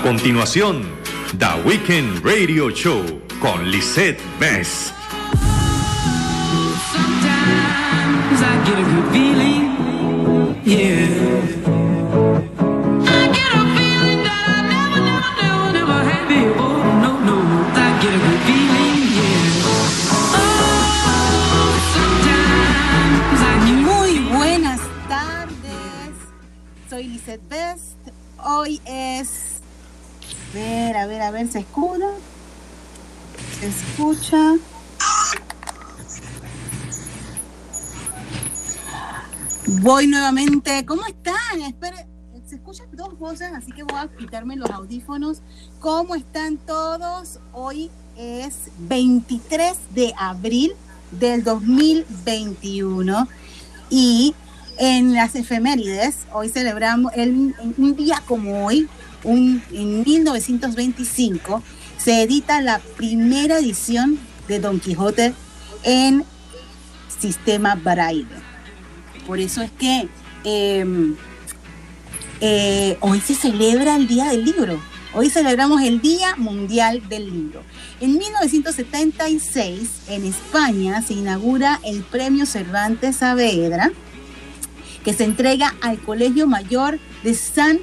A continuación, The Weekend Radio Show con Lisette Best. Sometimes I get a good feeling, yeah. Oh. Soy Lizeth Best. Hoy es. A ver, a ver, a ver, ¿se escucha? ¿Se escucha? Voy nuevamente. ¿Cómo están? Espere, se escuchan dos voces, así que voy a quitarme los audífonos. ¿Cómo están todos? Hoy es 23 de abril del 2021 y en las efemérides, hoy celebramos el, un día como hoy, en 1925, se edita la primera edición de Don Quijote en sistema braille. Por eso es que eh, eh, hoy se celebra el Día del Libro. Hoy celebramos el Día Mundial del Libro. En 1976, en España, se inaugura el Premio Cervantes Saavedra, que se entrega al Colegio Mayor de San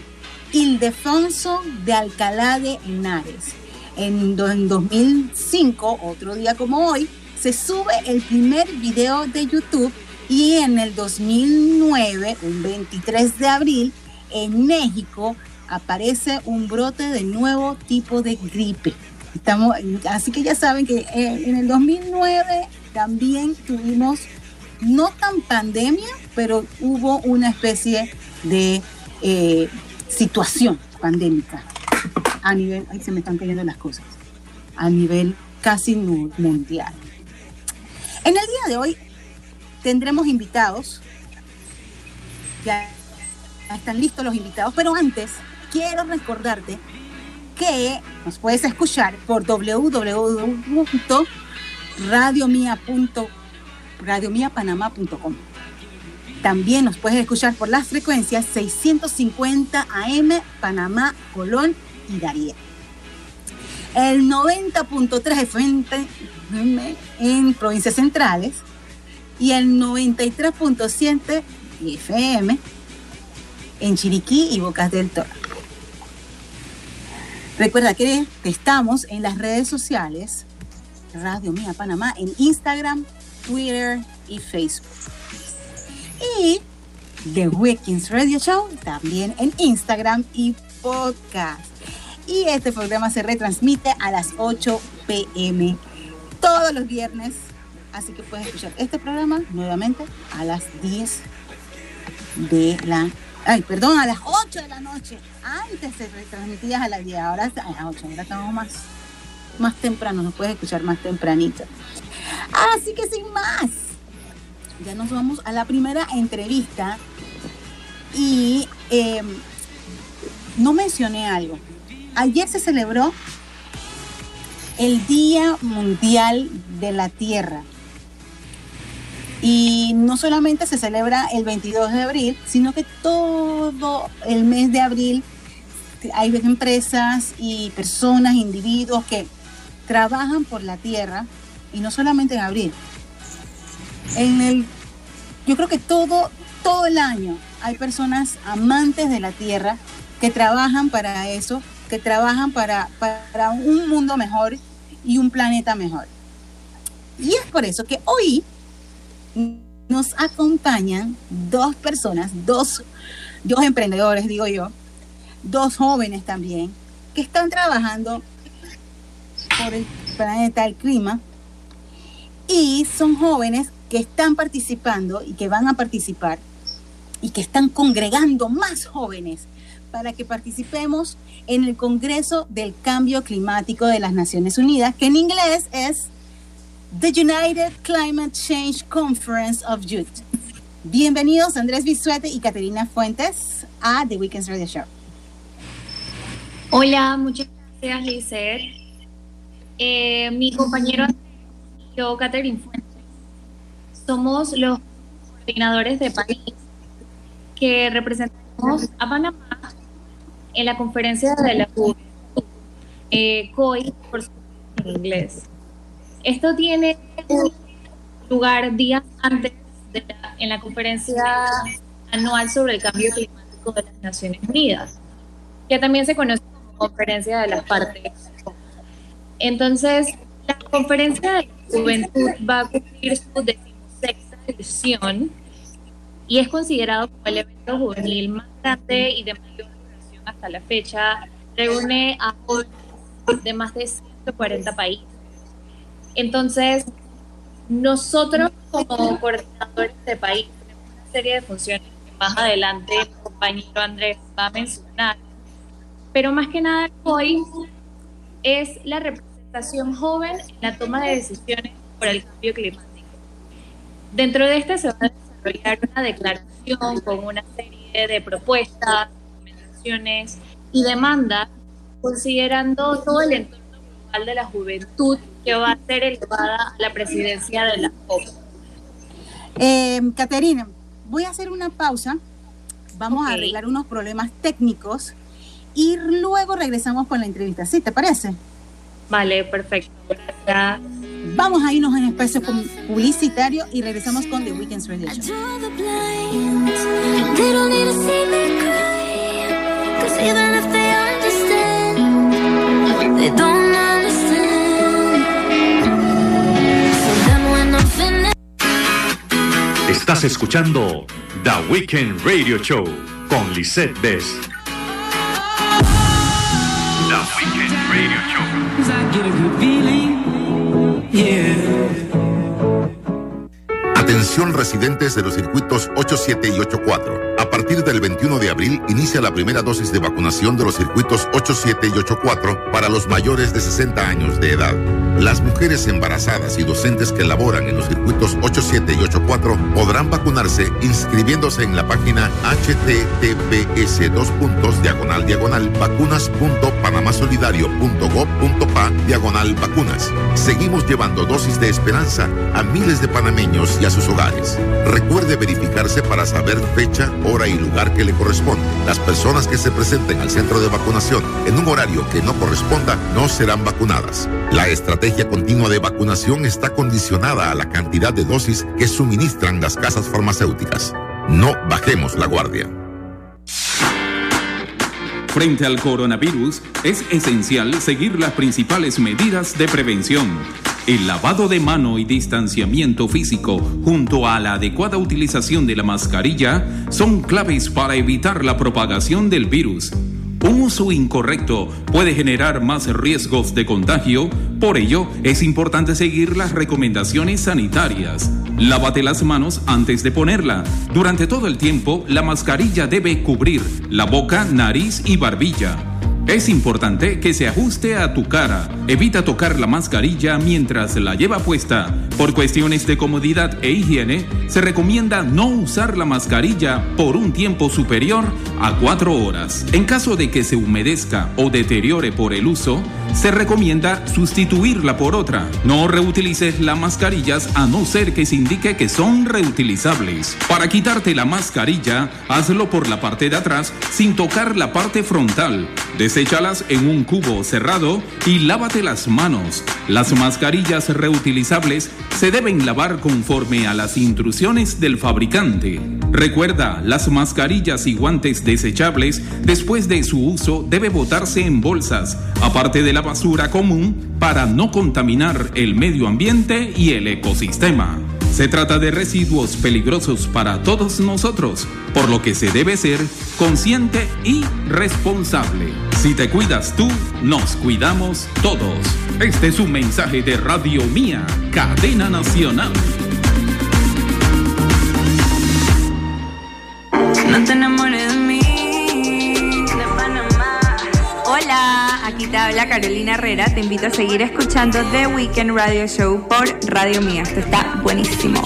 Ildefonso de Alcalá de Henares. En, en 2005, otro día como hoy, se sube el primer video de YouTube y en el 2009, un 23 de abril, en México aparece un brote de nuevo tipo de gripe. Estamos, así que ya saben que eh, en el 2009 también tuvimos no tan pandemia, pero hubo una especie de eh, situación pandémica a nivel, ay, se me están cayendo las cosas, a nivel casi mu- mundial. En el día de hoy tendremos invitados, ya están listos los invitados, pero antes quiero recordarte que nos puedes escuchar por www.radiomia.com radiomiapanamá.com. También nos puedes escuchar por las frecuencias 650 AM, Panamá, Colón y Darien. El 90.3 FM en provincias centrales y el 93.7 FM en Chiriquí y Bocas del Toro. Recuerda que estamos en las redes sociales Radio Mía Panamá en Instagram, Twitter y Facebook. Y The Weekends Radio Show también en Instagram y podcast. Y este programa se retransmite a las 8 pm todos los viernes. Así que puedes escuchar este programa nuevamente a las 10 de la... Ay, perdón, a las 8 de la noche. Antes se retransmitía a las 10, ahora a las 8. Ahora estamos más más temprano, nos puedes escuchar más tempranito. Así que sin más, ya nos vamos a la primera entrevista y eh, no mencioné algo. Ayer se celebró el Día Mundial de la Tierra. Y no solamente se celebra el 22 de abril, sino que todo el mes de abril hay empresas y personas, individuos que trabajan por la tierra y no solamente en abril. En el, yo creo que todo, todo el año hay personas amantes de la tierra que trabajan para eso, que trabajan para, para un mundo mejor y un planeta mejor. Y es por eso que hoy nos acompañan dos personas, dos, dos emprendedores, digo yo, dos jóvenes también, que están trabajando por el planeta, el clima, y son jóvenes que están participando y que van a participar y que están congregando más jóvenes para que participemos en el Congreso del Cambio Climático de las Naciones Unidas, que en inglés es The United Climate Change Conference of Youth. Bienvenidos Andrés Bisuete y Caterina Fuentes a The Weekends Radio Show. Hola, muchas gracias, Lizeth. Eh, mi compañero yo, Catherine Fuentes, somos los coordinadores de país que representamos a Panamá en la conferencia de la eh, COI, por en inglés. Esto tiene lugar días antes de la, en la conferencia anual sobre el cambio climático de las Naciones Unidas, que también se conoce como conferencia de las partes. Entonces, la conferencia de la juventud va a cumplir su edición y es considerado como el evento juvenil más grande y de mayor duración hasta la fecha. Reúne a de más de 140 países. Entonces, nosotros como coordinadores de país tenemos una serie de funciones que más adelante el compañero Andrés va a mencionar, pero más que nada hoy es la representación joven en la toma de decisiones por el cambio climático. Dentro de este se va a desarrollar una declaración con una serie de propuestas, recomendaciones y demandas, considerando todo el entorno global de la juventud que va a ser elevada a la presidencia de la COP. Eh, Caterina, voy a hacer una pausa. Vamos a arreglar unos problemas técnicos y luego regresamos con la entrevista. ¿Sí? ¿Te parece? Vale, perfecto. Gracias. Vamos a irnos en espacio pu- publicitario y regresamos con The Weekends Radio Show. Estás escuchando The Weekend Radio Show con Lisette Bess. Residentes de los circuitos 87 y 84. Partir del 21 de abril inicia la primera dosis de vacunación de los circuitos 87 y 84 para los mayores de 60 años de edad. Las mujeres embarazadas y docentes que laboran en los circuitos 87 y 84 podrán vacunarse inscribiéndose en la página https vacunas.panamasolidario.gov.pa diagonal vacunas. Seguimos llevando dosis de esperanza a miles de panameños y a sus hogares. Recuerde verificarse para saber fecha, hora y lugar que le corresponde. Las personas que se presenten al centro de vacunación en un horario que no corresponda no serán vacunadas. La estrategia continua de vacunación está condicionada a la cantidad de dosis que suministran las casas farmacéuticas. No bajemos la guardia. Frente al coronavirus, es esencial seguir las principales medidas de prevención. El lavado de mano y distanciamiento físico, junto a la adecuada utilización de la mascarilla, son claves para evitar la propagación del virus. Un uso incorrecto puede generar más riesgos de contagio, por ello es importante seguir las recomendaciones sanitarias. Lávate las manos antes de ponerla. Durante todo el tiempo, la mascarilla debe cubrir la boca, nariz y barbilla. Es importante que se ajuste a tu cara. Evita tocar la mascarilla mientras la lleva puesta. Por cuestiones de comodidad e higiene, se recomienda no usar la mascarilla por un tiempo superior a cuatro horas. En caso de que se humedezca o deteriore por el uso, se recomienda sustituirla por otra. No reutilices las mascarillas a no ser que se indique que son reutilizables. Para quitarte la mascarilla, hazlo por la parte de atrás sin tocar la parte frontal. Deséchalas en un cubo cerrado y lávate las manos. Las mascarillas reutilizables se deben lavar conforme a las instrucciones del fabricante. Recuerda, las mascarillas y guantes desechables después de su uso debe botarse en bolsas, aparte de la basura común, para no contaminar el medio ambiente y el ecosistema. Se trata de residuos peligrosos para todos nosotros, por lo que se debe ser consciente y responsable. Si te cuidas tú, nos cuidamos todos. Este es un mensaje de Radio Mía, cadena nacional. No te enamores de mí, de Panamá. Hola, aquí te habla Carolina Herrera. Te invito a seguir escuchando The Weekend Radio Show por Radio Mía. Esto está buenísimo.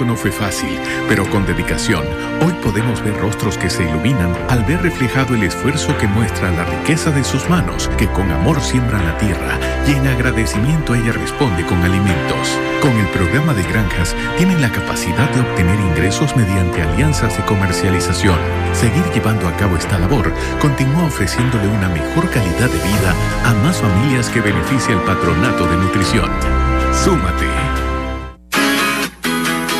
Comienzo no fue fácil, pero con dedicación, hoy podemos ver rostros que se iluminan al ver reflejado el esfuerzo que muestra la riqueza de sus manos, que con amor siembran la tierra y en agradecimiento ella responde con alimentos. Con el programa de granjas tienen la capacidad de obtener ingresos mediante alianzas de comercialización. Seguir llevando a cabo esta labor continúa ofreciéndole una mejor calidad de vida a más familias que beneficia el patronato de nutrición. Súmate.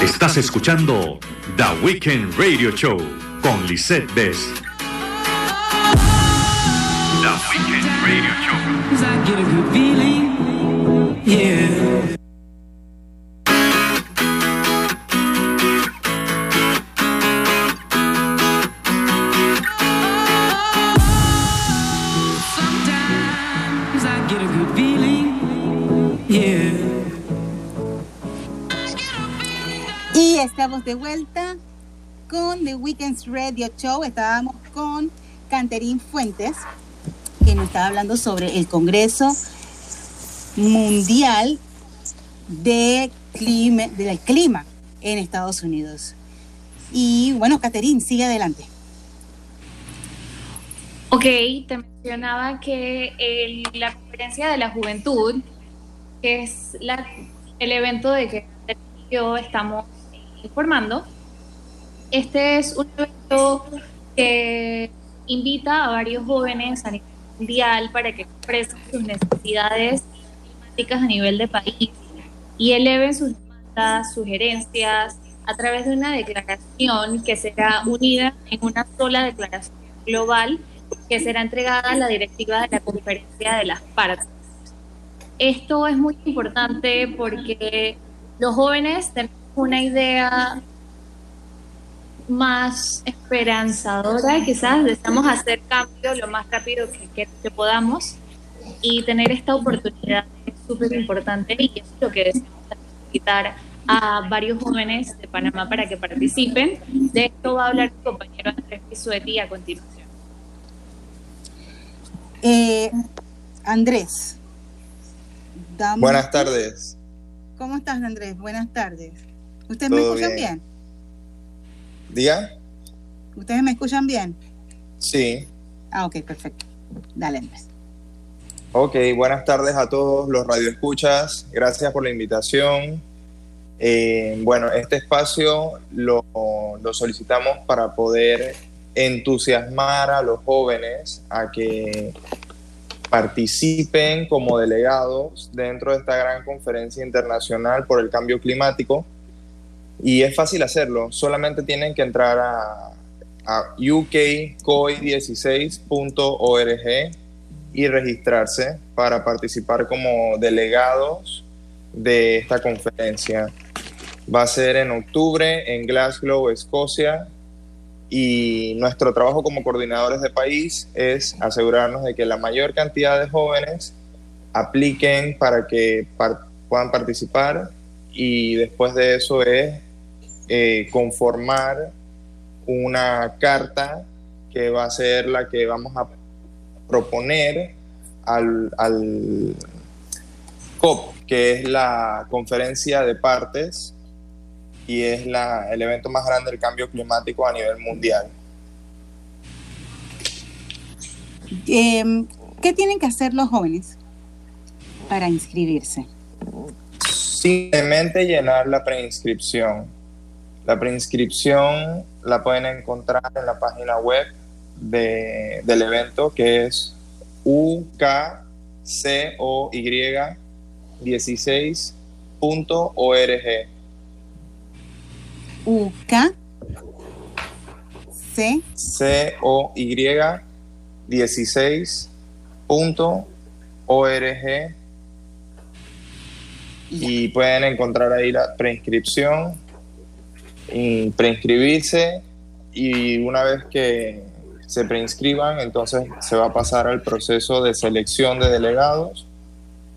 Estás escuchando The Weekend Radio Show con Lisette Bess. The Weekend Radio Show. De vuelta con The Weekends Radio Show. Estábamos con Canterín Fuentes, que nos estaba hablando sobre el Congreso Mundial de clima, del Clima en Estados Unidos. Y bueno, Caterín, sigue adelante. Ok, te mencionaba que el- la conferencia de la juventud, que es la- el evento de que yo estamos informando, este es un evento que invita a varios jóvenes a nivel mundial para que expresen sus necesidades climáticas a nivel de país y eleven sus demandas, sugerencias a través de una declaración que será unida en una sola declaración global que será entregada a la directiva de la conferencia de las partes. Esto es muy importante porque los jóvenes tenemos una idea más esperanzadora, quizás deseamos hacer cambio lo más rápido que, que- que podamos y tener esta oportunidad es súper importante y eso es lo que deseamos invitar a varios jóvenes de Panamá para que participen. De esto va a hablar mi compañero Andrés Pisuetti a continuación. Eh, Andrés. dame- Buenas tardes. ¿Cómo estás, Andrés? Buenas tardes. ¿Ustedes me escuchan bien. bien? ¿Diga? ¿Ustedes me escuchan bien? Sí. Ah, ok, perfecto. Dale, Andrés. Ok, buenas tardes a todos los radioescuchas. Gracias por la invitación. Eh, bueno, este espacio lo, lo solicitamos para poder entusiasmar a los jóvenes a que participen como delegados dentro de esta gran conferencia internacional por el cambio climático. Y es fácil hacerlo, solamente tienen que entrar a, a ukcoy16.org y registrarse para participar como delegados de esta conferencia. Va a ser en octubre en Glasgow, Escocia, y nuestro trabajo como coordinadores de país es asegurarnos de que la mayor cantidad de jóvenes apliquen para que puedan participar y después de eso es eh, conformar una carta que va a ser la que vamos a proponer al, al COP, que es la conferencia de partes y es la, el evento más grande del cambio climático a nivel mundial. Eh, ¿Qué tienen que hacer los jóvenes para inscribirse? Simplemente llenar la preinscripción. La preinscripción la pueden encontrar en la página web de- del evento que es ukcoy 16.org. UK C C-O-Y 16.org y pueden encontrar ahí la preinscripción. y preinscribirse y una vez que se preinscriban entonces se va a pasar al proceso de selección de delegados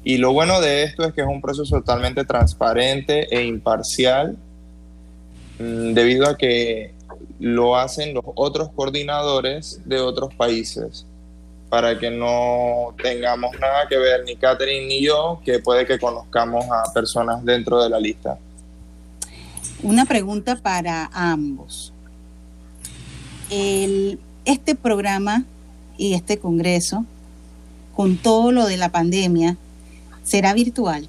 y lo bueno de esto es que es un proceso totalmente transparente e imparcial mm, debido a que lo hacen los otros coordinadores de otros países para que no tengamos nada que ver ni Catherine ni yo, que puede que conozcamos a personas dentro de la lista. Una pregunta para ambos. Este programa y este congreso, con todo lo de la pandemia, será virtual.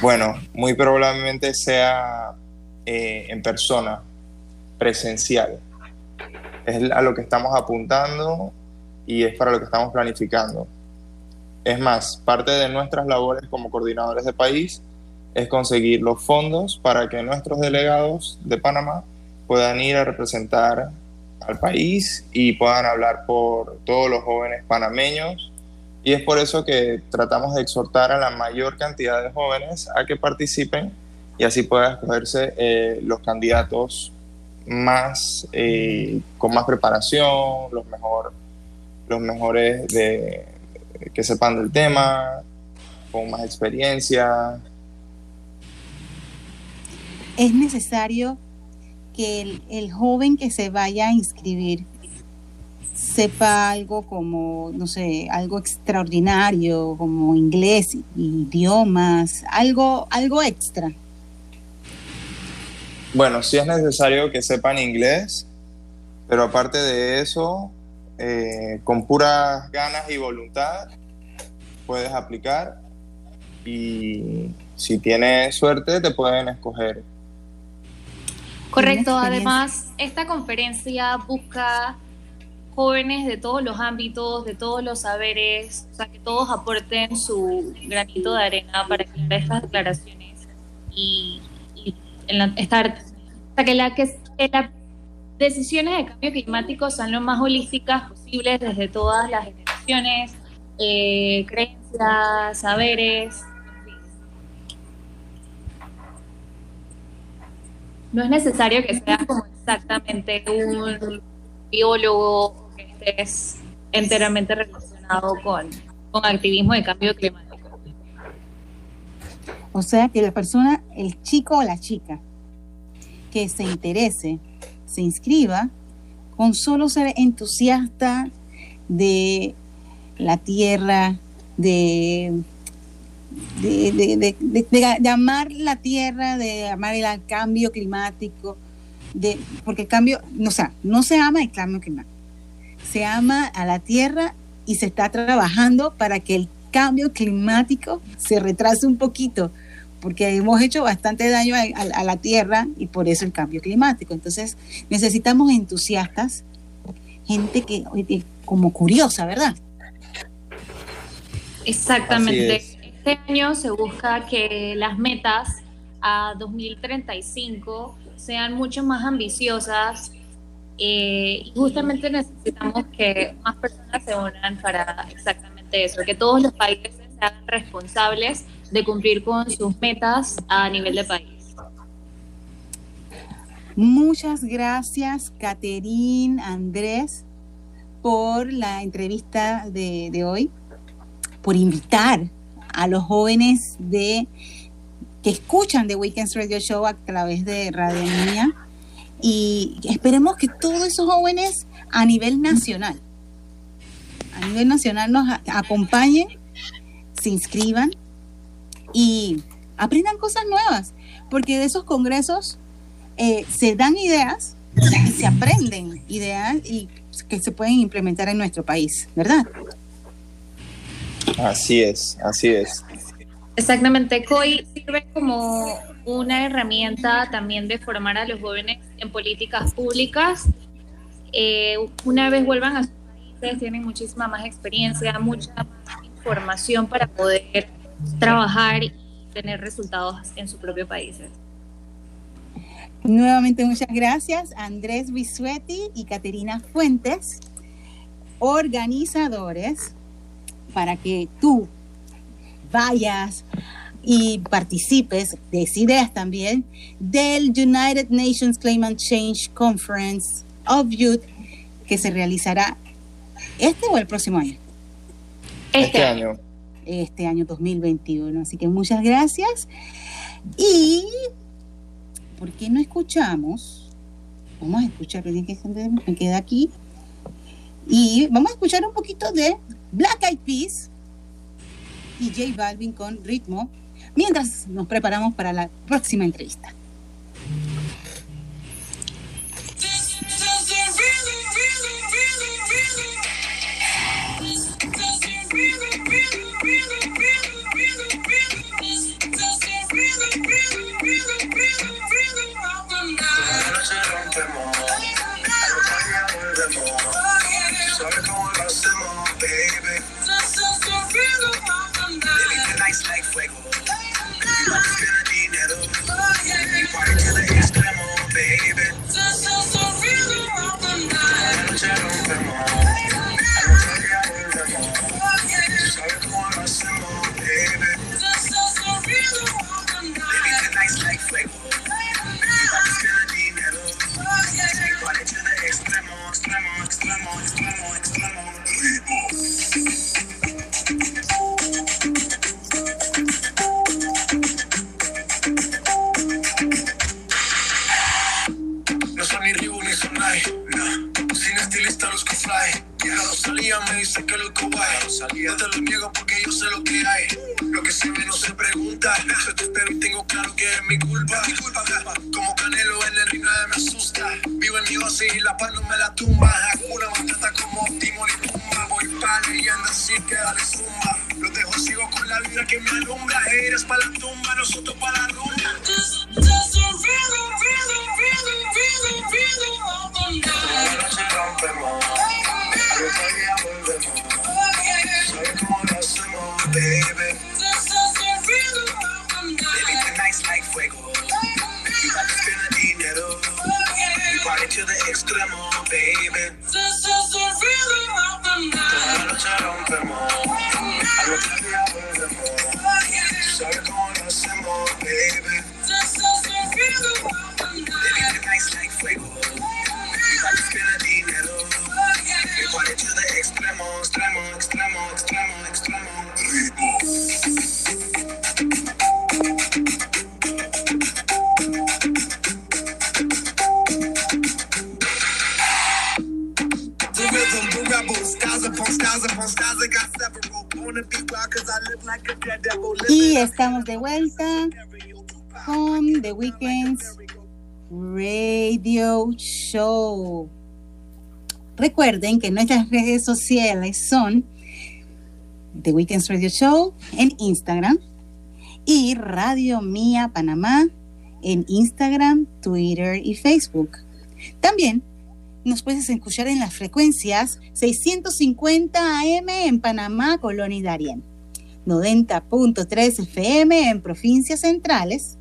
Bueno, muy probablemente sea eh, en persona, presencial. Es a lo que estamos apuntando y es para lo que estamos planificando. Es más, parte de nuestras labores como coordinadores de país es conseguir los fondos para que nuestros delegados de Panamá puedan ir a representar al país y puedan hablar por todos los jóvenes panameños y es por eso que tratamos de exhortar a la mayor cantidad de jóvenes a que participen y así puedan escogerse eh, los candidatos más eh, con más preparación, los mejor, los mejores de, que sepan del tema, con más experiencia. Es necesario que el, joven que se vaya a inscribir sepa algo como, no sé, algo extraordinario, como inglés, idiomas, algo, algo extra. Bueno, sí es necesario que sepan inglés, pero aparte de eso, eh, con puras ganas y voluntad, puedes aplicar y si tienes suerte te pueden escoger. Correcto, además esta conferencia busca jóvenes de todos los ámbitos, de todos los saberes, o sea, que todos aporten su granito de arena para que estas declaraciones y, y en la- estar, o sea, que, la, que, que las decisiones de cambio climático sean lo más holísticas posibles desde todas las generaciones, eh, creencias, saberes, en fin. No es necesario que seas como exactamente un biólogo que estés enteramente relacionado con, con activismo de cambio climático. O sea, que la persona, el chico o la chica que se interese, se inscriba con solo ser entusiasta de la tierra, de, de, de- de- de- de- de amar la tierra, de amar el cambio climático, de, porque el cambio, no, o sea, no se ama el cambio climático, se ama a la tierra y se está trabajando para que el cambio climático se retrase un poquito, porque hemos hecho bastante daño a, a- a la tierra y por eso el cambio climático. Entonces necesitamos entusiastas, gente que como curiosa, ¿verdad? Exactamente. Este año se busca que las metas a 2035 sean mucho más ambiciosas eh, y justamente necesitamos que más personas se unan para exactamente eso, que todos los países se hagan responsables de cumplir con sus metas a nivel de país. Muchas gracias, Caterín, Andrés, por la entrevista de hoy, por invitar a los jóvenes de que escuchan The Weekends Radio Show a través de Radio Mía y esperemos que todos esos jóvenes a nivel nacional, a nivel nacional nos acompañen, se inscriban y aprendan cosas nuevas, porque de esos congresos eh, se dan ideas y se aprenden ideas y que se pueden implementar en nuestro país, ¿verdad? Así es, así es. Exactamente, COI sirve como una herramienta también de formar a los jóvenes en políticas públicas. Eh, una vez vuelvan a sus países, tienen muchísima más experiencia, mucha más información para poder trabajar y tener resultados en su propio país. Nuevamente muchas gracias Andrés Bisuetti y Caterina Fuentes, organizadores, para que tú vayas y participes, decidas también, del United Nations Climate Change Conference of Youth que se realizará este o el próximo año. Este año. este año 2021. Así que muchas gracias. Y, ¿por qué no escuchamos? Vamos a escuchar, que me queda aquí. Y vamos a escuchar un poquito de Black Eyed Peas y J Balvin con ritmo mientras nos preparamos para la próxima entrevista. I can want to my baby. This is the rhythm. Baby, tonight's like fuego. Matata como Timon y Pumba. Voy pa' leyenda así que dale zumba. Los dejo sigo con la vibra que me alumbra. Eres pa' la tumba, nosotros pa' la rumba. Rompemos. Al de vuelta con The Weekends Radio Show. Recuerden que nuestras redes sociales son The Weekends Radio Show en Instagram y Radio Mía Panamá en Instagram, Twitter y Facebook. También nos puedes escuchar en las frecuencias 650 AM en Panamá, Colonia y Darién, 90.3 FM en provincias centrales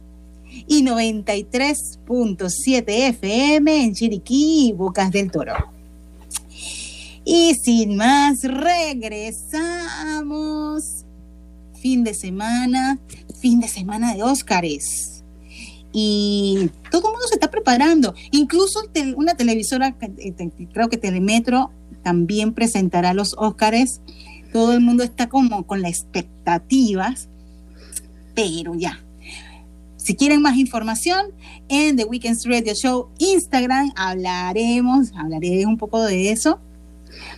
y 93.7 FM en Chiriquí y Bocas del Toro. Y sin más, regresamos. Fin de semana, fin de semana de Óscares. Y todo el mundo se está preparando. Incluso una televisora, eh, creo que Telemetro, también presentará los Óscares. Todo el mundo está como con las expectativas. Pero ya, si quieren más información, en The Weekends Radio Show Instagram hablaremos, hablaré un poco de eso.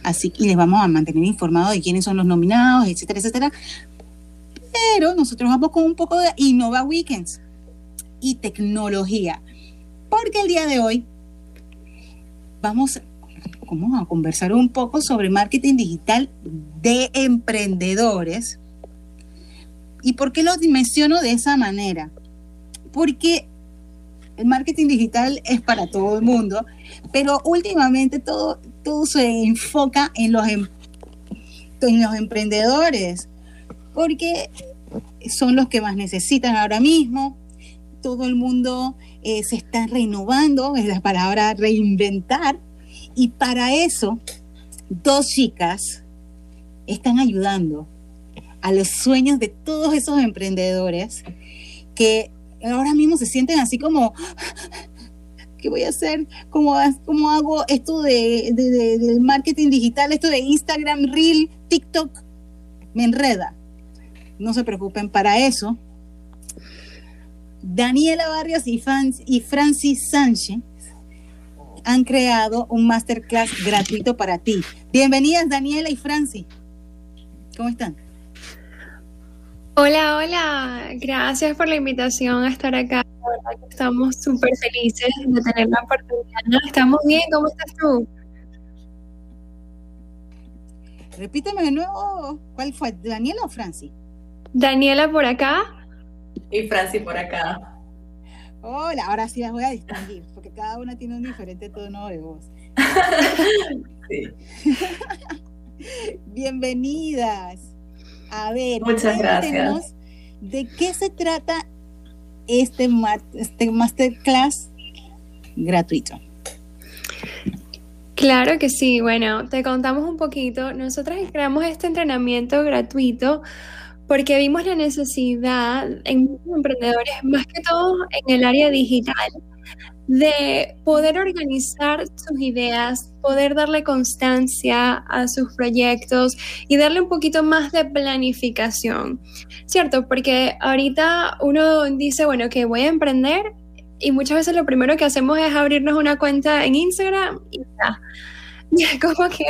Así que les vamos a mantener informados de quiénes son los nominados, etcétera, etcétera. Pero nosotros vamos con un poco de Innova Weekends y tecnología. Porque el día de hoy vamos, vamos a conversar un poco sobre marketing digital de emprendedores. ¿Y por qué lo menciono de esa manera? Porque el marketing digital es para todo el mundo, pero últimamente todo, todo se enfoca en los, em- en los emprendedores, porque son los que más necesitan ahora mismo. Todo el mundo eh, se está renovando, es la palabra reinventar, y para eso dos chicas están ayudando a los sueños de todos esos emprendedores que ahora mismo se sienten así como, ¿qué voy a hacer? ¿Cómo, cómo hago esto de, de- de- del marketing digital, esto de Instagram, Reel, TikTok? Me enreda. No se preocupen para eso. Daniela Barrios y Francis Sánchez han creado un masterclass gratuito para ti. Bienvenidas Daniela y Francis. ¿Cómo están? Hola, hola. Gracias por la invitación a estar acá. La verdad que estamos súper felices de tener la oportunidad. Estamos bien, ¿cómo estás tú? Repíteme de nuevo, ¿cuál fue? ¿Daniela o Franci? Daniela por acá. Y Franci por acá. Hola, ahora sí las voy a distinguir, porque cada una tiene un diferente tono de voz. Sí. Bienvenidas. A ver, Muchas gracias. ¿De qué se trata este, este masterclass gratuito? Claro que sí. Bueno, te contamos un poquito. Nosotras creamos este entrenamiento gratuito porque vimos la necesidad en muchos emprendedores, más que todo en el área digital, de poder organizar sus ideas, poder darle constancia a sus proyectos y darle un poquito más de planificación, ¿cierto? Porque ahorita uno dice, bueno, que voy a emprender y muchas veces lo primero que hacemos es abrirnos una cuenta en Instagram y ya. Como que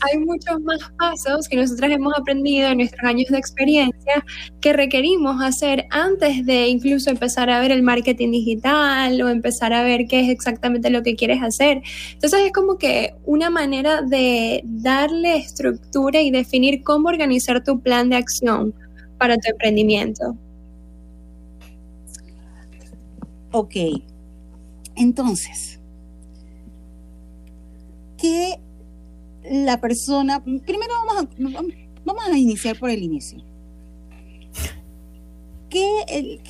hay muchos más pasos que nosotras hemos aprendido en nuestros años de experiencia que requerimos hacer antes de incluso empezar a ver el marketing digital o empezar a ver qué es exactamente lo que quieres hacer. Entonces es como que una manera de darle estructura y definir cómo organizar tu plan de acción para tu emprendimiento. Ok, entonces, que la persona, primero vamos a, vamos a iniciar por el inicio. Que el,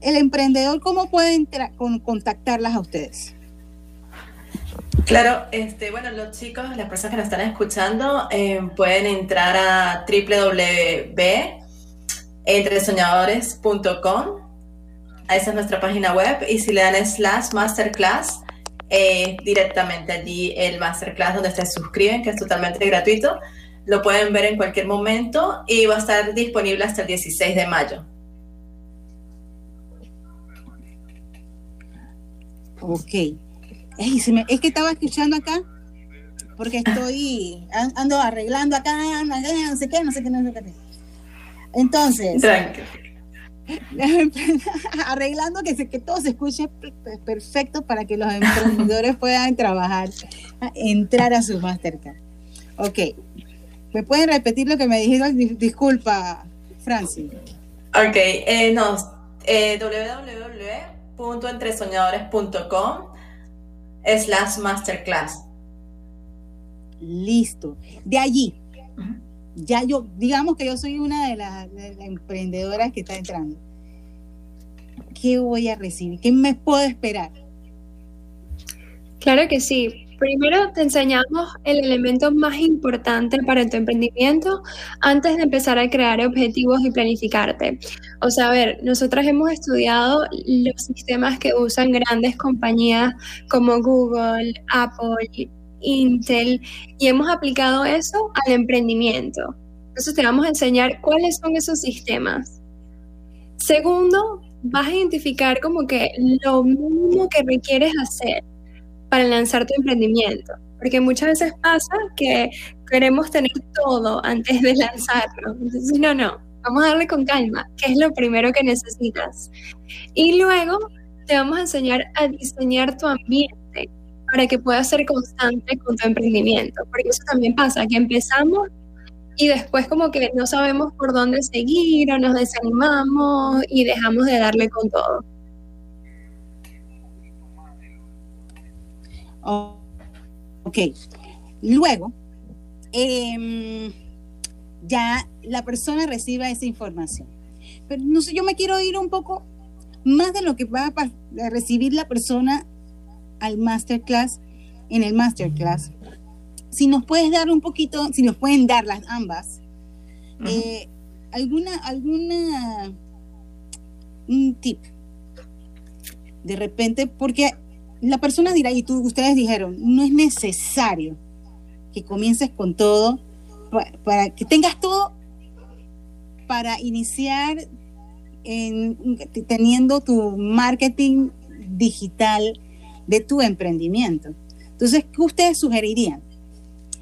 el emprendedor, ¿cómo puede con, contactarlas a ustedes? Claro, este, bueno, los chicos, las personas que nos están escuchando, eh, pueden entrar a www.entresoñadores.com. Esa es nuestra página web. Y si le dan slash masterclass, eh, directamente allí el masterclass donde se suscriben, que es totalmente gratuito. Lo pueden ver en cualquier momento y va a estar disponible hasta el 16 de mayo. Ok. Ey, se me- es que estaba escuchando acá, porque estoy, an- ando arreglando acá, no sé qué, no sé qué, no sé qué. Entonces, Tranquilo. arreglando que, se, que todo se escuche pe- pe- perfecto para que los emprendedores puedan trabajar, entrar a su Mastercard. Ok. ¿Me pueden repetir lo que me dijeron? Dis- Disculpa, Francis. Ok, eh, no, eh, www.entresoñadores.com slash masterclass. Listo. De allí, ya yo, digamos que yo soy una de las, de las emprendedoras que está entrando. ¿Qué voy a recibir? ¿Qué me puedo esperar? Claro que sí. Primero te enseñamos el elemento más importante para tu emprendimiento antes de empezar a crear objetivos y planificarte. O sea, a ver, nosotras hemos estudiado los sistemas que usan grandes compañías como Google, Apple, Intel y hemos aplicado eso al emprendimiento. Entonces te vamos a enseñar cuáles son esos sistemas. Segundo, vas a identificar como que lo mínimo que requieres hacer para lanzar tu emprendimiento. Porque muchas veces pasa que queremos tener todo antes de lanzarlo. Entonces, no, no, vamos a darle con calma, ¿qué es lo primero que necesitas? Y luego te vamos a enseñar a diseñar tu ambiente para que puedas ser constante con tu emprendimiento. Porque eso también pasa, que empezamos y después como que no sabemos por dónde seguir o nos desanimamos y dejamos de darle con todo. Ok. Luego, em, ya la persona reciba esa información. Pero no sé, yo me quiero ir un poco más de lo que va a recibir la persona al masterclass, en el masterclass. Si nos puedes dar un poquito, si nos pueden dar las ambas, eh, alguna, alguna, un tip. De repente, porque la persona dirá, y tú, ustedes dijeron, no es necesario que comiences con todo, pa- para, que tengas todo para iniciar en- teniendo tu marketing digital de tu emprendimiento. Entonces, ¿qué ustedes sugerirían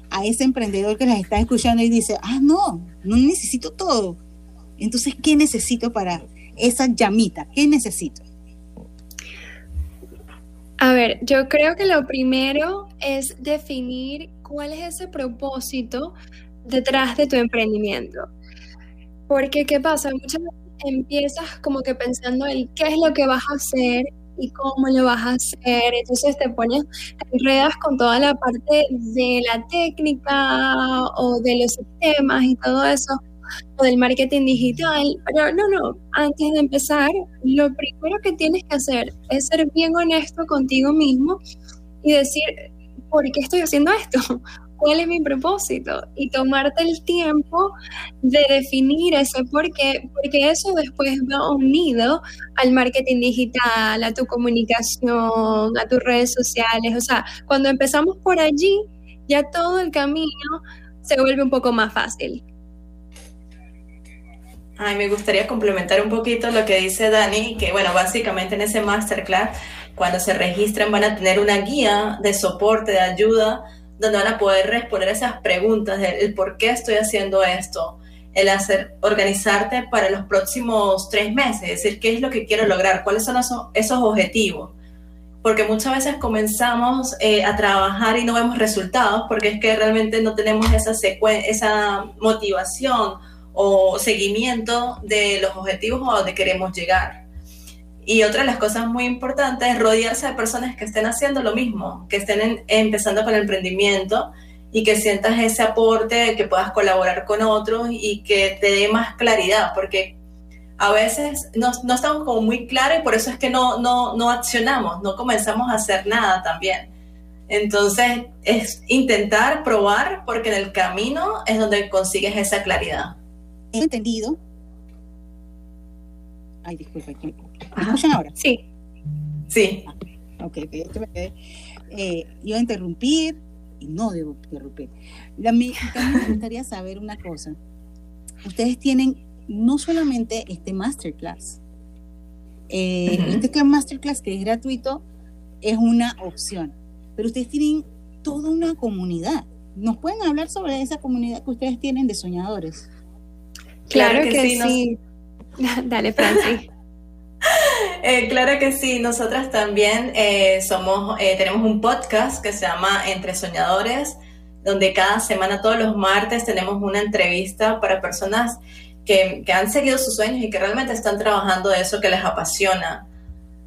a ese emprendedor que les está escuchando y dice, ah, no, no necesito todo? Entonces, ¿qué necesito para esa llamita? ¿Qué necesito? A ver, yo creo que lo primero es definir cuál es ese propósito detrás de tu emprendimiento. Porque, ¿qué pasa? Muchas veces empiezas como que pensando en qué es lo que vas a hacer y cómo lo vas a hacer. Entonces te pones, te enredas con toda la parte de la técnica o de los sistemas y todo eso, o del marketing digital. Pero no, no, antes de empezar, lo primero que tienes que hacer es ser bien honesto contigo mismo y decir, ¿por qué estoy haciendo esto? ¿Cuál es mi propósito? Y tomarte el tiempo de definir ese por qué, porque eso después va unido al marketing digital, a tu comunicación, a tus redes sociales. O sea, cuando empezamos por allí, ya todo el camino se vuelve un poco más fácil. Ay, me gustaría complementar un poquito lo que dice Dani, que bueno, básicamente en ese masterclass, cuando se registran van a tener una guía de soporte, de ayuda, donde van a poder responder esas preguntas del el por qué estoy haciendo esto, el hacer, organizarte para los próximos tres meses, es decir, qué es lo que quiero lograr, cuáles son esos, esos objetivos. Porque muchas veces comenzamos eh, a trabajar y no vemos resultados porque es que realmente no tenemos esa, esa motivación o seguimiento de los objetivos a donde queremos llegar. Y otra de las cosas muy importantes es rodearse de personas que estén haciendo lo mismo, que estén empezando con el emprendimiento y que sientas ese aporte, que puedas colaborar con otros y que te dé más claridad, porque a veces no, no estamos como muy claros y por eso es que no, no, no accionamos, no comenzamos a hacer nada también. Entonces es intentar probar porque en el camino es donde consigues esa claridad. Entendido. Ay, disculpa. ¿Me escuchan ahora? Sí. Sí. Ok, ok, me quedé. Eh, iba a interrumpir y no debo interrumpir. La, me, también me gustaría saber una cosa. Ustedes tienen no solamente este masterclass, eh, Ujú. este masterclass que es gratuito es una opción, pero ustedes tienen toda una comunidad. ¿Nos pueden hablar sobre esa comunidad que ustedes tienen de soñadores? Claro, Claro que que, sí, nos- sí. Dale, Francis. Eh, claro que sí, nosotras también eh, somos, eh, tenemos un podcast que se llama Entre Soñadores, donde cada semana, todos los martes, tenemos una entrevista para personas que, han seguido sus sueños y que realmente están trabajando eso que les apasiona.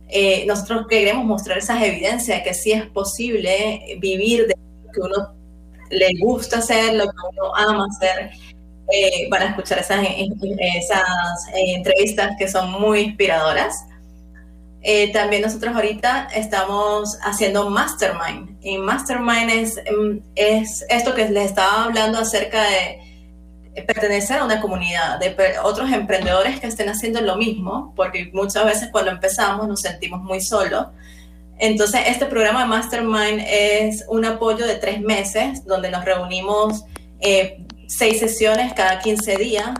Eh, nosotros queremos mostrar esas evidencias de que sí es posible vivir de lo que uno le gusta hacer, lo que uno ama hacer. Eh, van a escuchar esas, entrevistas que son muy inspiradoras. Eh, también nosotros ahorita estamos haciendo Mastermind. Y Mastermind es, mm, es esto que les estaba hablando acerca de pertenecer a una comunidad, de otros emprendedores que estén haciendo lo mismo, porque muchas veces cuando empezamos nos sentimos muy solos. Entonces, este programa de Mastermind es un apoyo de tres meses, donde nos reunimos eh, seis sesiones cada 15 días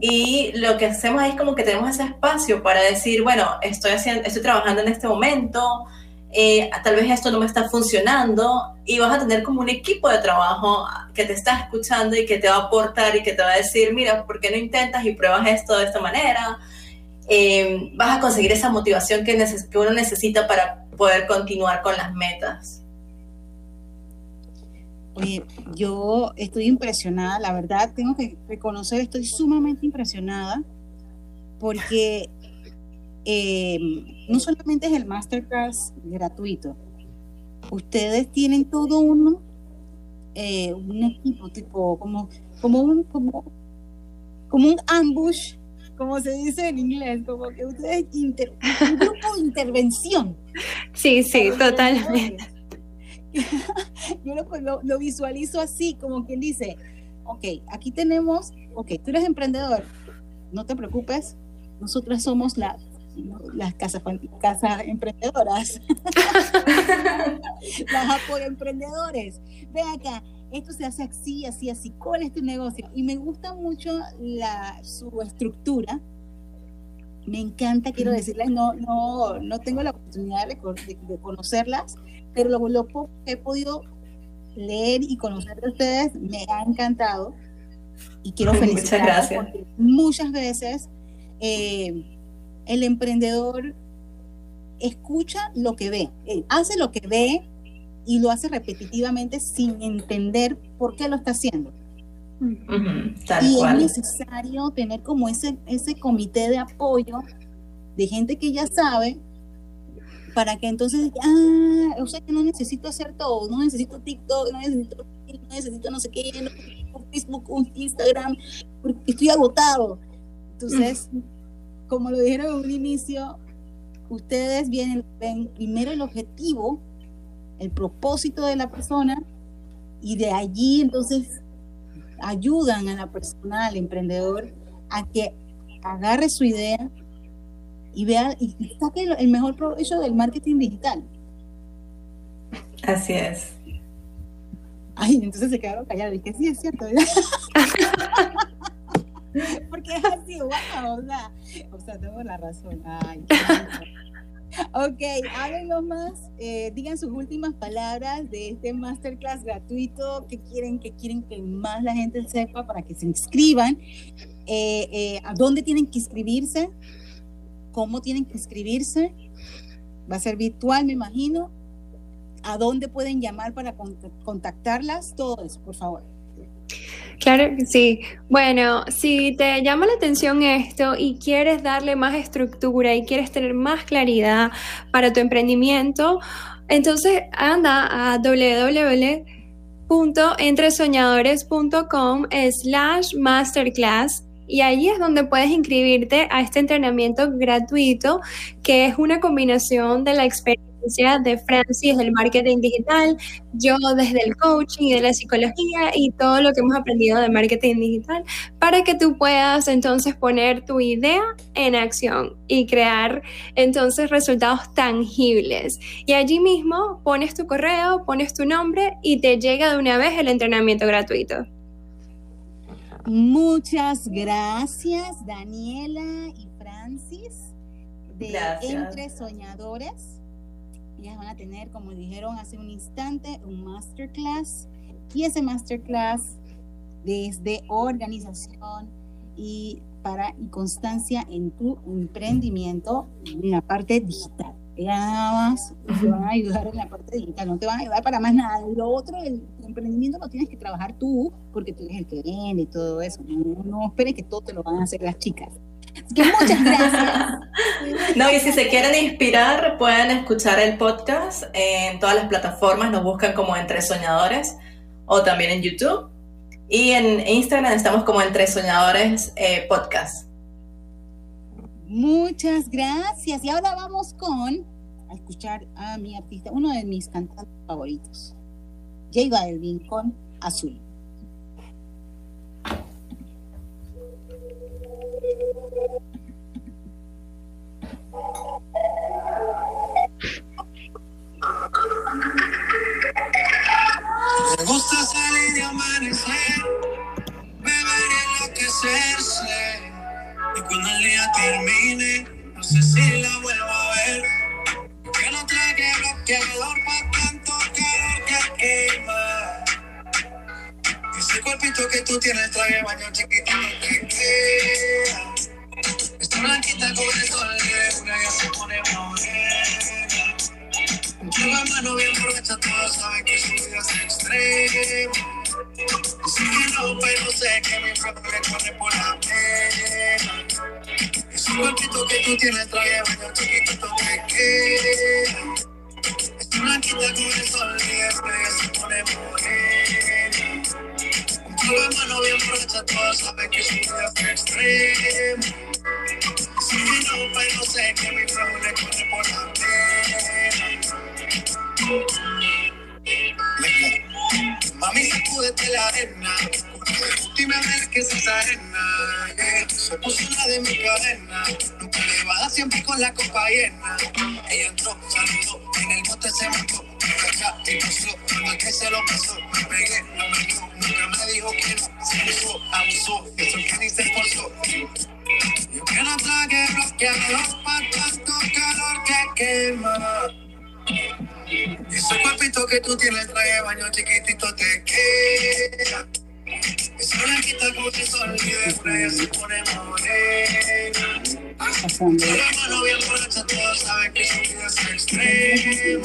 y lo que hacemos es como que tenemos ese espacio para decir, bueno, estoy, haciendo, estoy trabajando en este momento, eh, tal vez esto no me está funcionando y vas a tener como un equipo de trabajo que te está escuchando y que te va a aportar y que te va a decir, mira, ¿por qué no intentas y pruebas esto de esta manera? Eh, vas a conseguir esa motivación que, que uno necesita para poder continuar con las metas. Oye, yo estoy impresionada, la verdad, tengo que reconocer, estoy sumamente impresionada porque eh, no solamente es el masterclass gratuito, ustedes tienen todo uno, eh, un equipo tipo, como, como un, como, como un ambush, como se dice en inglés, como que ustedes, inter- un grupo de intervención. Sí, sí, totalmente. Yo lo, lo- lo visualizo así, como quien dice, ok, aquí tenemos, ok, tú eres emprendedor, no te preocupes, nosotras somos la- las casas, casas emprendedoras, las apoyo emprendedores. Ve acá, esto se hace así, así, así, ¿cuál es tu negocio? Y me gusta mucho la, su estructura. Me encanta, quiero decirles, no, no, no tengo la oportunidad de, de- de conocerlas, pero lo, lo poco que he podido leer y conocer de ustedes me ha encantado. Y quiero Muchas felicitarlos gracias. porque muchas veces eh, el emprendedor escucha lo que ve, eh, hace lo que ve y lo hace repetitivamente sin entender por qué lo está haciendo. Tal y cual. es necesario tener como ese, ese comité de apoyo de gente que ya sabe para que entonces, ah, o sea que no necesito hacer todo, no necesito TikTok, no necesito, no necesito no sé qué, no necesito Facebook, un Instagram, porque estoy agotado. Entonces, como lo dijeron en un inicio, ustedes vienen, ven primero el objetivo, el propósito de la persona, y de allí entonces ayudan a la persona, al emprendedor, a que agarre su idea y vea y saque el- mejor provecho del marketing digital. Así es. Ay, entonces se quedaron callados. Dije, sí, es cierto, ¿verdad? Porque es así, wow, o sea, o sea, tengo la razón. Ay, ok, háblenos más, eh, digan sus últimas palabras de este masterclass gratuito que quieren que quieren que más la gente sepa para que se inscriban. Eh, eh, ¿A dónde tienen que inscribirse? ¿Cómo tienen que inscribirse? Va a ser virtual, me imagino. ¿A dónde pueden llamar para cont- contactarlas? Todo eso, por favor. Claro que sí. Bueno, si te llama la atención esto y quieres darle más estructura y quieres tener más claridad para tu emprendimiento, entonces anda a www.entresoñadores.com slash masterclass y allí es donde puedes inscribirte a este entrenamiento gratuito que es una combinación de la experiencia de Francis del marketing digital, yo desde el coaching y de la psicología y todo lo que hemos aprendido de marketing digital para que tú puedas entonces poner tu idea en acción y crear entonces resultados tangibles. Y allí mismo pones tu correo, pones tu nombre y te llega de una vez el entrenamiento gratuito. Muchas gracias, Daniela y Francis, de Gracias. Entre Soñadores. Ellas van a tener, como dijeron hace un instante, un masterclass. Y ese masterclass desde organización y para y constancia en tu emprendimiento en la parte digital. Ellas nada más te van a ayudar en la parte digital, no te van a ayudar para más nada. Lo otro, el emprendimiento lo tienes que trabajar tú, porque tú eres el que vende y todo eso. No, no esperes que todo te lo van a hacer las chicas. Así que muchas gracias. No, y si se quieren inspirar, pueden escuchar el podcast en todas las plataformas, nos buscan como Entre Soñadores o también en YouTube. Y en Instagram estamos como Entre Soñadores eh, Podcast. Muchas gracias. Y ahora vamos con a escuchar a mi artista, uno de mis cantantes favoritos, J Balvin con Azul. Me gusta salir amanecer, beber enloquecerse. Y cuando el día termine, no sé si la vuelvo a ver. Que no trague bloqueador para tanto calor que quema. Ese cuerpito que tú tienes trae baño chiquitito que queda. Está blanquita con el sol una ya se pone morena. Con la mano bien borracha, todos saben que su vida es extrema. Dice que no, pero sé que mi flow le corre por la pena. Ese cuerpito que tú tienes trae baño chiquitito que queda. Está blanquita con el sol y después se pone morena. Con la mano bien borracha, todos saben que su vida es extrema. Dice que no, pero sé que mi flow le corre por la pena. Mami, sacúdete la arena. Última vez que se arena. yeah. Puso la de mi cadena. Nunca le va a dar siempre con la copa llena. Ella entró, saludó, en el bote se montó. Y pasó, cuando que se lo pasó. Me pegué, no me dio, nunca me dijo que no. Se usó, abusó, eso que ni se esforzó. Yo que no trague bloqueador para tanto calor que quema. Ese cuerpito que tú tienes trae baño chiquitito te queda. Esa blanquita como se olvide, por ella se pone morena. Pasando. Pero hermano bien borracha, todos saben que su vida es extrema.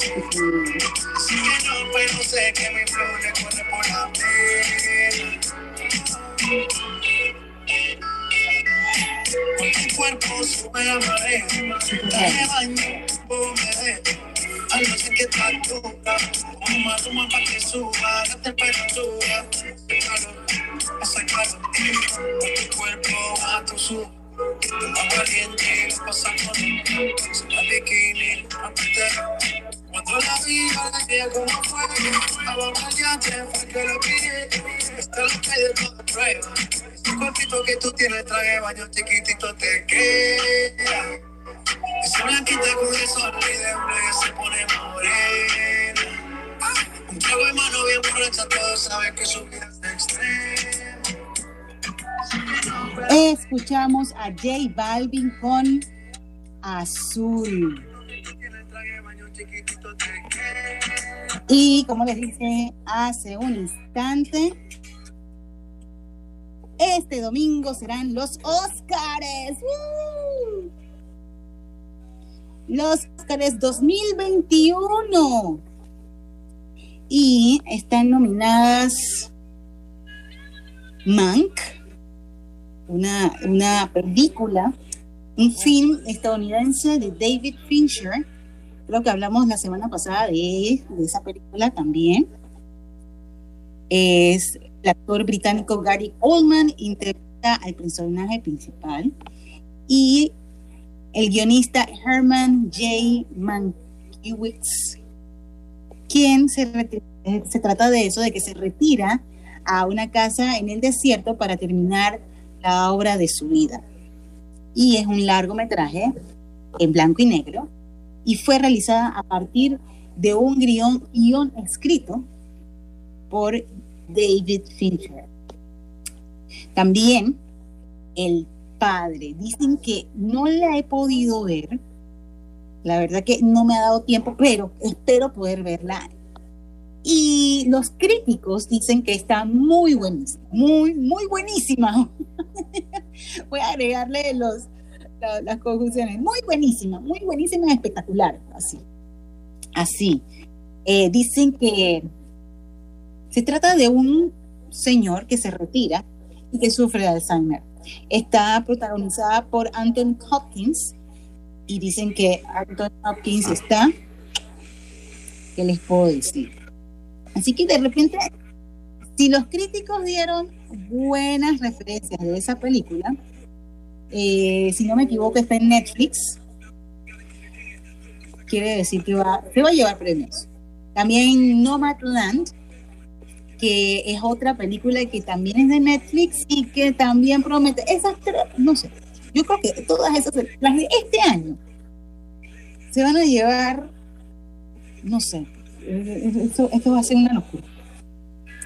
Así que no, no sé que mi flow le corre por la pena. Con tu cuerpo sube la marea, traje baño, húmedo. Algo sé que te actúa, toma, toma pa' que suba la temperatura. Hace calor, con tu cuerpo a tu sub. Más caliente, pasa con la bikini, aparte. Cuando la vi, la quería como fue. Abajo ya te fue que lo pide. Está lo que de todo prueba. Ese cuerpito que tú tienes, traje de baño chiquitito te queda. Escuchamos a J Balvin con Azul. Y como les dije hace un instante, este domingo serán los Óscares. ¡Uh! Los Óscares 2021. Y están nominadas Mank, una, una película, un film estadounidense de David Fincher. Creo que hablamos la semana pasada de, de esa película también. Es el actor británico Gary Oldman interpreta al personaje principal y el guionista Herman J. Mankiewicz, quien se, eh, se trata de eso, de que se retira a una casa en el desierto para terminar la obra de su vida. Y es un largometraje en blanco y negro y fue realizada a partir de un guion, guion escrito por David Fincher. También el padre. Dicen que no la he podido ver. La verdad que no me ha dado tiempo, pero espero poder verla. Y los críticos dicen que está muy buenísima, muy, muy buenísima. Voy a agregarle los, la- las conclusiones. Muy buenísima, muy buenísima, espectacular. Así. Así. Eh, dicen que se trata de un señor que se retira y que sufre de Alzheimer. Está protagonizada por Anthony Hopkins y dicen que Anthony Hopkins está, ¿qué les puedo decir? Así que de repente, si los críticos dieron buenas referencias de esa película, eh, si no me equivoco está en Netflix, quiere decir que va, que va a llevar premios. También Nomadland, que es otra película que también es de Netflix y que también promete, esas tres, no sé, yo creo que todas esas, las de este año, se van a llevar, no sé, esto, esto va a ser una locura.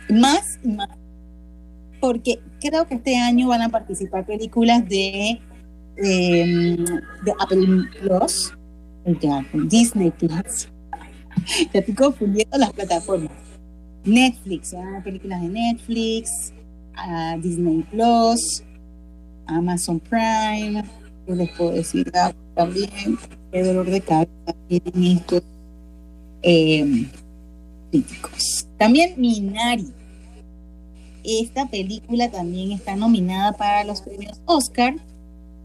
Más más, porque creo que este año van a participar películas de, eh, de Apple Plus, Disney Plus, ya estoy confundiendo las plataformas. Netflix, películas de Netflix, Disney Plus, Amazon Prime, ¿qué les puedo decir? También, qué dolor de cabeza tienen estos eh, críticos. También Minari. Esta película también está nominada para los premios Oscar,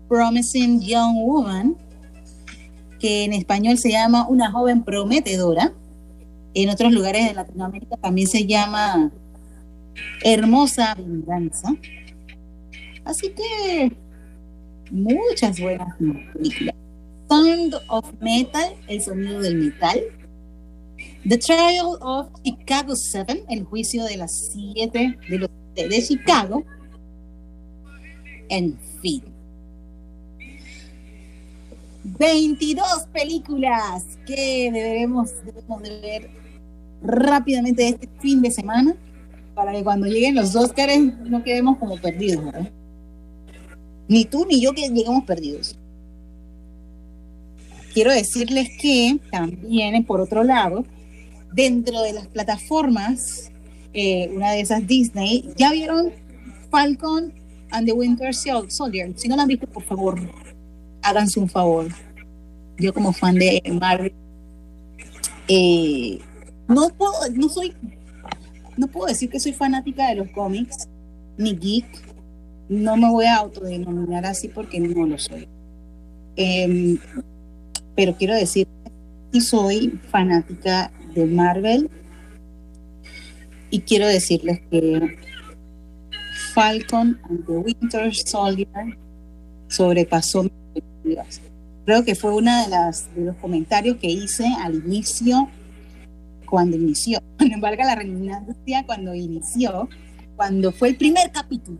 Promising Young Woman, que en español se llama Una joven prometedora. En otros lugares de Latinoamérica también se llama Hermosa Venganza. Así que muchas buenas películas. Sound of Metal, el sonido del metal. The Trial of Chicago 7, el juicio de las siete de, los, de, de Chicago. En fin. 22 películas que deberemos, debemos de ver rápidamente este fin de semana para que cuando lleguen los Oscars no quedemos como perdidos, ¿verdad? Ni tú ni yo que llegamos perdidos. Quiero decirles que también, por otro lado, dentro de las plataformas eh, una de esas Disney. ¿Ya vieron Falcon and the Winter Sol- Soldier? Si no la han visto, por favor, háganse un favor. Yo como fan de Marvel, eh, no puedo, no soy, no puedo decir que soy fanática de los cómics, ni geek. No me voy a autodenominar así porque no lo soy. Em, pero quiero decir que soy fanática de Marvel y quiero decirles que Falcon and the Winter Soldier sobrepasó mis expectativas. Creo que fue uno de, las, de los comentarios que hice al inicio, cuando inició, cuando valga la redundancia, cuando inició, cuando fue el primer capítulo.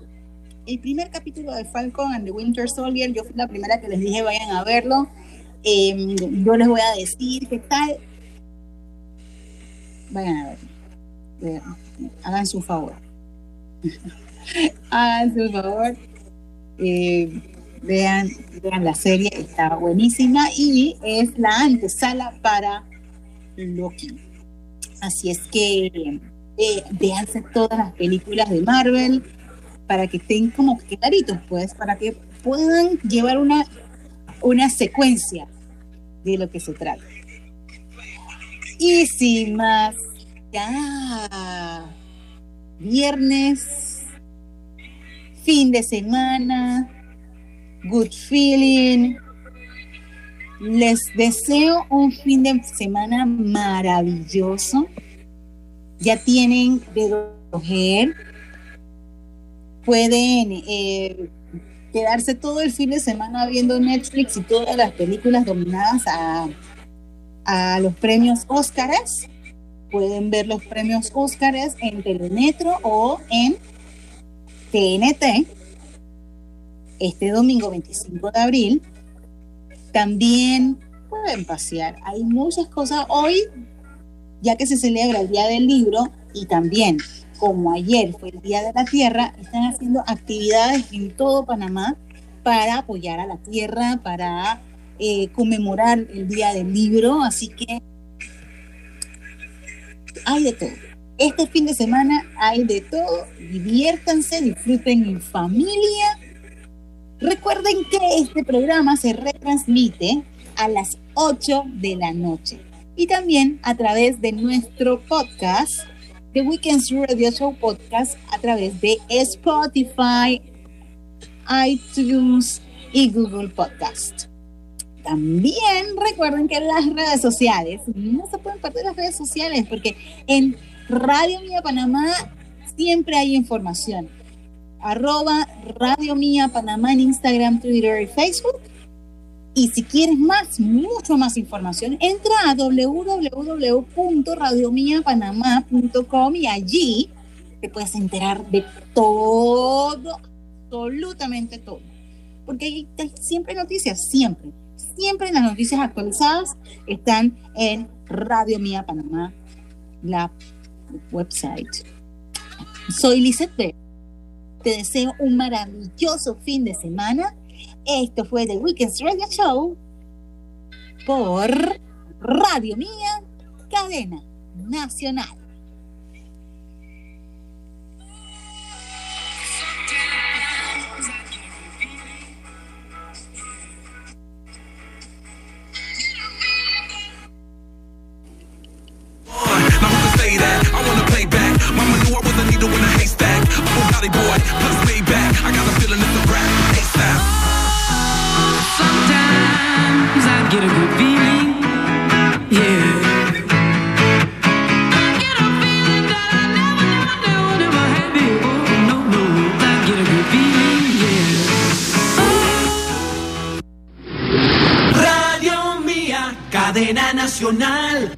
El primer capítulo de Falcon and the Winter Soldier, yo fui la primera que les dije vayan a verlo. Eh, yo les voy a decir qué tal. Vayan a verlo. Háganse un favor. Háganse un favor. Eh, vean, vean la serie, está buenísima y es la antesala para Loki. Así es que eh, véanse todas las películas de Marvel para que estén como claritos, pues, para que puedan llevar una, una secuencia de lo que se trata. Y sin más, ya viernes, fin de semana, good feeling. Les deseo un fin de semana maravilloso. Ya tienen de escoger. Pueden eh, quedarse todo el fin de semana viendo Netflix y todas las películas dominadas a, a los premios Óscares. Pueden ver los premios Óscares en Telemetro o en TNT este domingo 25 de abril. También pueden pasear. Hay muchas cosas hoy, ya que se celebra el Día del Libro y también, como ayer fue el Día de la Tierra, están haciendo actividades en todo Panamá para apoyar a la tierra, para eh, conmemorar el Día del Libro. Así que hay de todo. Este fin de semana hay de todo. Diviértanse, disfruten en familia. Recuerden que este programa se retransmite a las 8 de la noche y también a través de nuestro podcast, The Weekends Radio Show Podcast, a través de Spotify, iTunes y Google Podcast. También recuerden que las redes sociales, no se pueden perder las redes sociales porque en Radio Mía Panamá siempre hay información. Arroba Radio Mía Panamá en Instagram, Twitter y Facebook. Y si quieres más, mucho más información, entra a www.radiomiapanamá.com y allí te puedes enterar de todo, absolutamente todo. Porque hay, siempre noticias, siempre. Siempre las noticias actualizadas están en Radio Mía Panamá, la website. Soy Lizette. Te deseo un maravilloso fin de semana. Esto fue The Weekends Radio Show por Radio Mía, cadena nacional. Bugatti boy, plus Maybach. I got a feeling it's a rap. ASAP. Sometimes I get a good feeling, yeah. I get a feeling that I never, never, never, never had before. No, no, I get a good feeling, yeah. Radio Mía, cadena nacional.